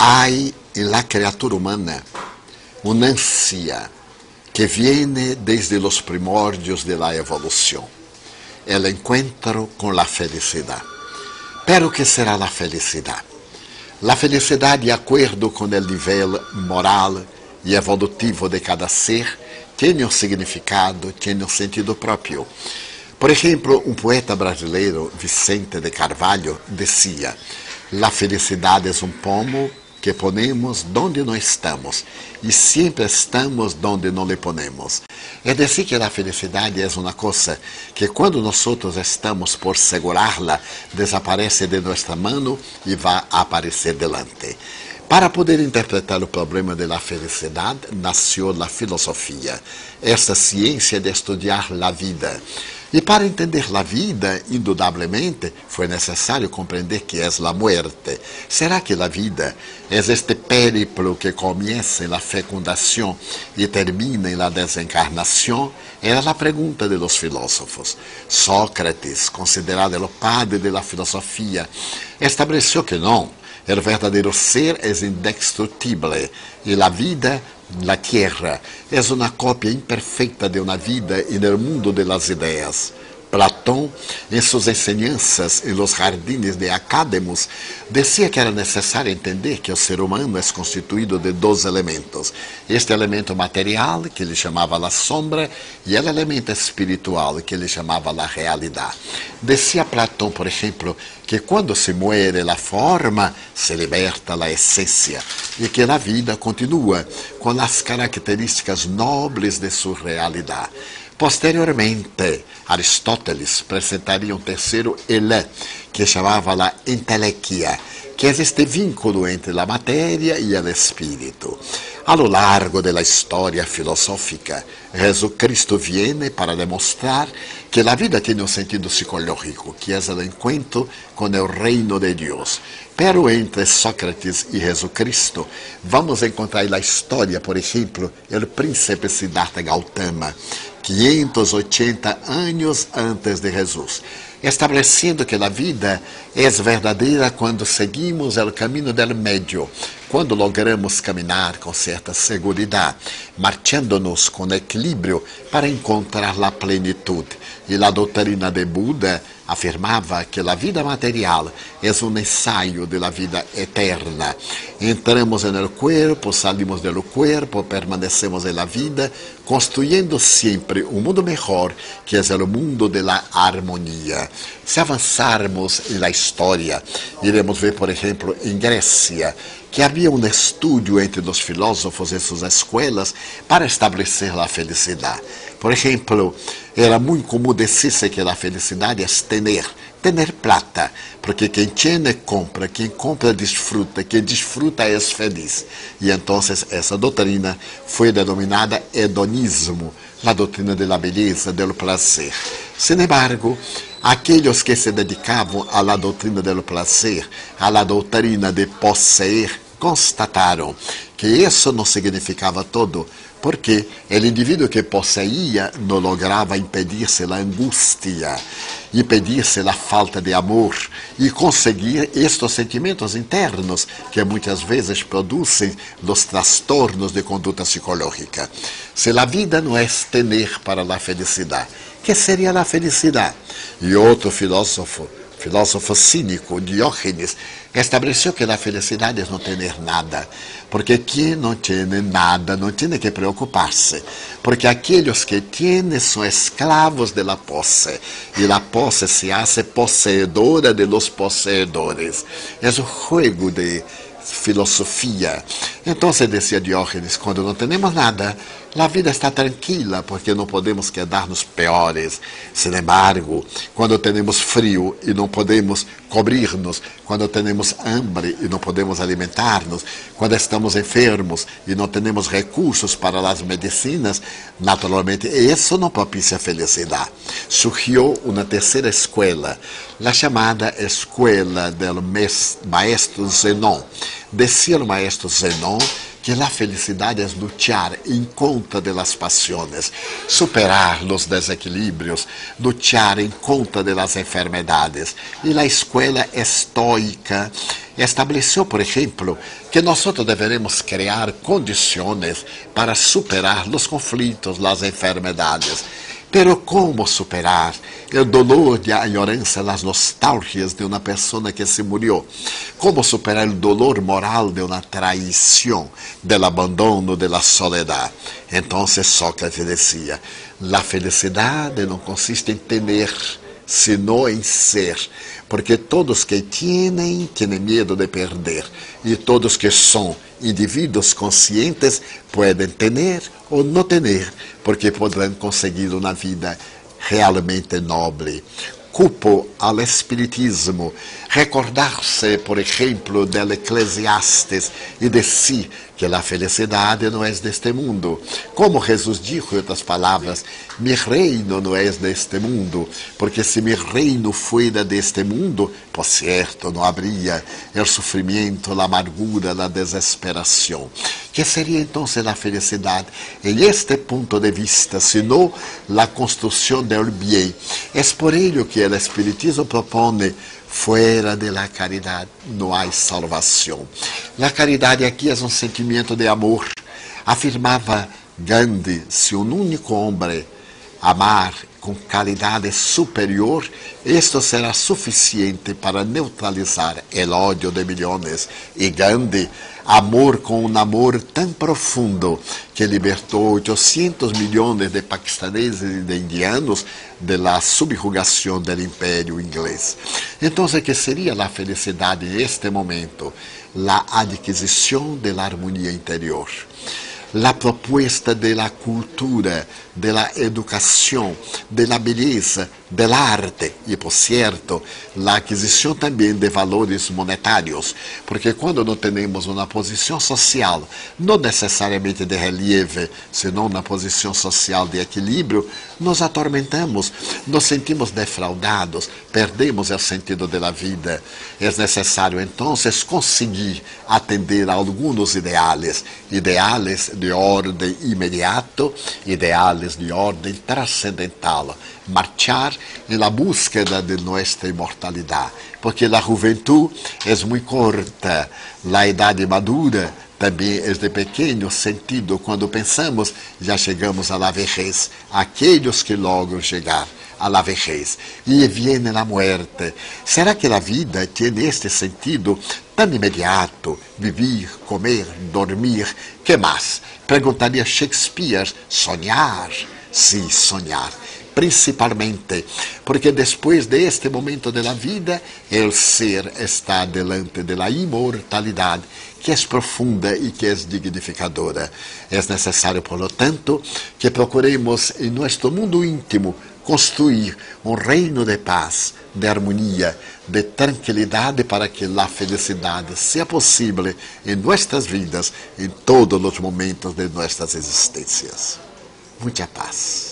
En la criatura humana una ansia que viene desde los primordios de la evolución, el encuentro con la felicidad. Pero ¿qué será la felicidad? La felicidad, de acordo com o nível moral e evolutivo de cada ser, tem um significado, tem um sentido próprio. Por exemplo, um poeta brasileiro, Vicente de Carvalho, dizia: La felicidade é um pomo que ponemos donde não estamos e sempre estamos donde não le ponemos. É decir, que a felicidade é uma coisa que quando nós estamos por segurá-la, desaparece de nossa mão e vai aparecer delante. Para poder interpretar o problema da felicidade, nasceu a filosofia, essa ciência de estudar a vida. E para entender a vida, indudablemente, foi necessário compreender que é a muerte. Será que a vida é este périplo que começa na fecundação e termina na desencarnação? Era a pergunta de los filósofos. Sócrates, considerado o padre da filosofia, estabeleceu que não. O verdadeiro ser é indestrutível e a vida la tierra es una copia imperfeita de una vida en el mundo de las ideas. Platão, em suas enseñanças em los jardines de Academos, dizia que era necessário entender que o ser humano é constituído de dois elementos: este elemento material, que ele chamava a sombra, e o elemento espiritual, que ele chamava a realidade. Dizia Platão, por exemplo, que quando se muere a forma, se liberta a essência, e que a vida continua com as características nobres de sua realidade. Posteriormente, Aristóteles apresentaria um terceiro elé, que chamava a entelequia, que é este vínculo entre a matéria e o espírito. A lo largo da história filosófica, Jesucristo viene para demonstrar que a vida tem um sentido psicológico, que é o encontro com o reino de Deus. Pero entre Sócrates e Jesucristo, vamos encontrar na história, por exemplo, o príncipe Siddhartha Gautama, 580 anos antes de Jesus, estabelecendo que a vida é verdadeira quando seguimos o caminho del medio, quando logramos caminhar com certa segurança, marchando-nos com equilíbrio para encontrar a plenitude. E a doutrina de Buda afirmava que a vida material é um ensaio da vida eterna. Entramos no corpo, salimos do corpo, permanecemos na vida, construindo sempre um mundo melhor, que é o mundo da harmonia. Se avançarmos na história, iremos ver, por exemplo, em Grécia, que havia um estudo entre os filósofos e suas escolas para estabelecer a felicidade. Por exemplo, era muito comum dizer que a felicidade é ter, ter plata, porque quem tiene compra, quem compra desfruta, quem desfruta é feliz. E então essa doutrina foi denominada hedonismo, a doutrina da beleza, do prazer. Sin embargo, aqueles que se dedicavam à doutrina do prazer, à doutrina de possuir, constataram que isso não significava todo porque o indivíduo que possuía não lograva impedir-se a angústia, impedir-se a falta de amor e conseguir estes sentimentos internos que muitas vezes produzem os transtornos de conduta psicológica. Se a vida não é ter para a felicidade, que seria a felicidade? E outro filósofo filósofo cínico Diógenes, estabeleceu que a felicidade é não ter nada, porque quem não tem nada não tem que preocupar-se, porque aqueles que têm são escravos da posse, e a posse se hace possuidora de los possuidores. É um jogo de filosofia. Então, dizia Diógenes, quando não temos nada, a vida está tranquila, porque não podemos quedar-nos piores. Sin embargo, quando temos frio e não podemos cobrir-nos, quando temos hambre e não podemos alimentar-nos, quando estamos enfermos e não temos recursos para as medicinas, naturalmente, isso não propicia felicidade. Surgiu uma terceira escola, a chamada Escola do Maestro Zenon. Decía o Maestro Zenon que a felicidade é lutar em conta das paixões, superar os desequilíbrios, lutar em conta das enfermedades. E a escola estoica estableció, por ejemplo, que nosotros deberemos crear condiciones para superar los conflictos, las enfermedades. Pero como superar o dolor de añorança, as nostalgias de uma pessoa que se murió? Como superar o dolor moral de uma traição, del abandono, de la soledad? Então Sócrates dizia: la felicidade não consiste em ter sino em ser, porque todos que têm, têm medo de perder, e todos que são indivíduos conscientes podem ter ou não ter, porque poderão conseguir uma vida realmente noble. Cupo ao Espiritismo recordar-se, por exemplo, del Eclesiastes e de si que a felicidade não é deste mundo. Como Jesus disse, em outras palavras, mi reino não é deste mundo, porque se mi reino fuera deste mundo, por certo, não haveria o sofrimento, a amargura, a desesperação. Que seria então a felicidade? Em este ponto de vista, senão a construção del bem. É por ello que o Espiritismo propõe Fuera de la caridade não há salvação. A caridade aqui é um sentimento de amor. Afirmava Gandhi: se um único homem amar com qualidade superior, isto será suficiente para neutralizar o ódio de milhões. E Gandhi, amor com um amor tão profundo que libertou 800 milhões de paquistaneses e de indianos da subjugação do império inglês. Então, o que seria a felicidade neste momento? A adquisição da harmonia interior la propuesta de la cultura, de la educación, de la arte e, por cierto, la aquisição também de valores monetários, porque quando não temos uma posição social, não necessariamente de relieve, senão uma posição social de equilíbrio, nos atormentamos, nos sentimos defraudados, perdemos o sentido da vida. É necessário então conseguir atender a alguns ideais, ideais de ordem imediato, ideais de ordem transcendental, marchar na búsqueda de nossa imortalidade, porque a juventude é muito corta, a idade madura também é de pequeno sentido quando pensamos já chegamos à vejez, aqueles que logram chegar à vejez. E vem a morte. Será que a vida tem este sentido tão imediato? Viver, comer, dormir, que mais? Perguntaria Shakespeare, sonhar? Sim, sonhar principalmente, porque depois deste momento da vida, o ser está delante da imortalidade, que é profunda e que é dignificadora. É necessário, por tanto, que procuremos em nosso mundo íntimo construir um reino de paz, de harmonia, de tranquilidade para que a felicidade seja possível em nossas vidas, em todos os momentos de nossas existências. Muita paz.